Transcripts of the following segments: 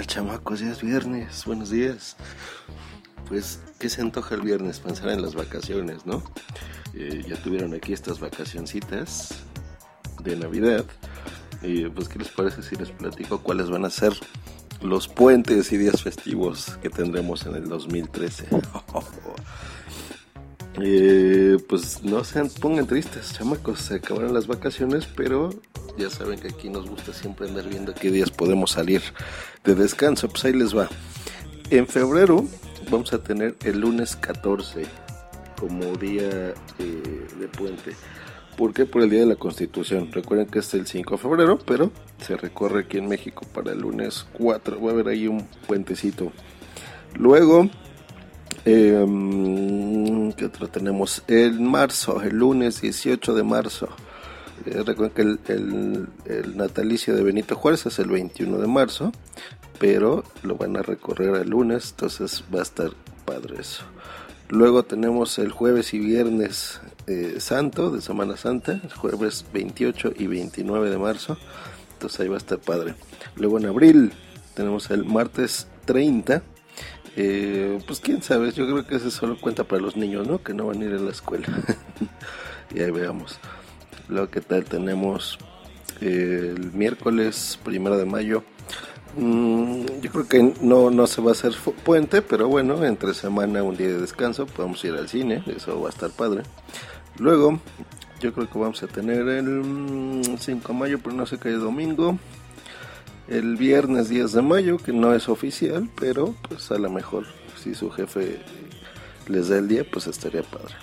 chamacos? Ya es viernes, buenos días. Pues, ¿qué se antoja el viernes? Pensar en las vacaciones, ¿no? Eh, ya tuvieron aquí estas vacacioncitas de Navidad. Y pues, ¿qué les parece si les platico cuáles van a ser los puentes y días festivos que tendremos en el 2013? Eh, pues no se pongan tristes, chamacos, se acabaron las vacaciones, pero ya saben que aquí nos gusta siempre andar viendo qué días podemos salir de descanso. Pues ahí les va. En febrero vamos a tener el lunes 14 como día eh, de puente. ¿Por qué? Por el Día de la Constitución. Recuerden que es el 5 de febrero, pero se recorre aquí en México para el lunes 4. Va a haber ahí un puentecito. Luego, eh, ¿qué otro tenemos? El marzo, el lunes 18 de marzo. Eh, recuerden que el, natalicio de Benito Juárez es el 21 de marzo, pero lo van a recorrer el lunes, entonces va a estar padre eso. Luego tenemos el jueves y viernes eh, santo de Semana Santa, jueves 28 y 29 de marzo, entonces ahí va a estar padre. Luego en abril tenemos el martes 30, eh, pues quién sabe, yo creo que ese solo cuenta para los niños, ¿no? Que no van a ir a la escuela. y ahí veamos. Luego, ¿qué tal? Tenemos el miércoles primero de mayo. Mm, yo creo que no, no se va a hacer puente, pero bueno, entre semana, un día de descanso, podemos ir al cine, eso va a estar padre. Luego, yo creo que vamos a tener el 5 mm, de mayo, pero no sé qué domingo. El viernes 10 de mayo, que no es oficial, pero pues a lo mejor si su jefe les da el día, pues estaría padre.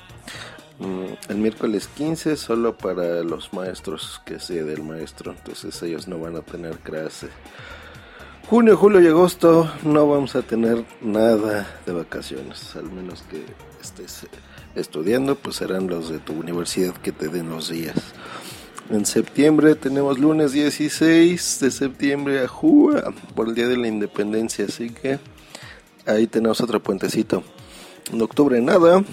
Mm, el miércoles 15 solo para los maestros que sea del maestro, entonces ellos no van a tener clase. Junio, julio y agosto no vamos a tener nada de vacaciones, al menos que estés estudiando, pues serán los de tu universidad que te den los días. En septiembre tenemos lunes 16 de septiembre a Jua por el Día de la Independencia, así que ahí tenemos otro puentecito. En octubre nada,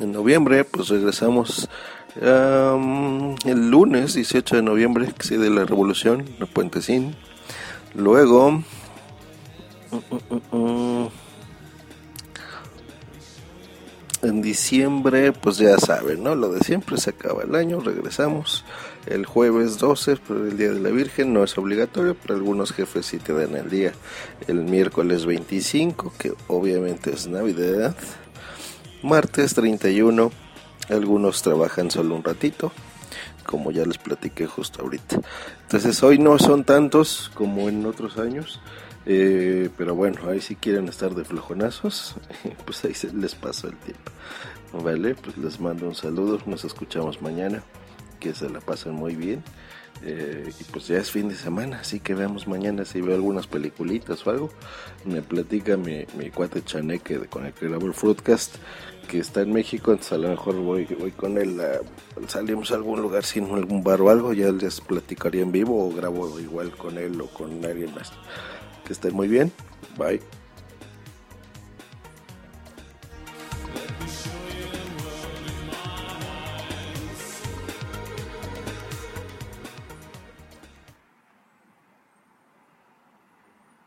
en noviembre, pues regresamos el lunes 18 de noviembre, que de la revolución, el puentecín. Luego, en diciembre, pues ya saben, ¿no? Lo de siempre, se acaba el año, regresamos. El jueves 12, por el Día de la Virgen, no es obligatorio, pero algunos jefes sí te dan el día. El miércoles 25, que obviamente es Navidad martes 31. Algunos trabajan solo un ratito, como ya les platiqué justo ahorita. Entonces hoy no son tantos como en otros años. Eh, pero bueno, ahí si quieren estar de flojonazos, pues ahí se les pasó el tiempo. Vale, pues les mando un saludo, nos escuchamos mañana, que se la pasen muy bien. Eh, y pues ya es fin de semana, así que veamos mañana si veo algunas peliculitas o algo. Me platica mi, mi cuate Chaneque con el que grabo el Fruitcast, que está en México, entonces a lo mejor voy, voy con él, salimos a algún lugar sin algún bar o algo, ya les platicaría en vivo o grabo igual con él o con alguien más. Que estén muy bien, bye.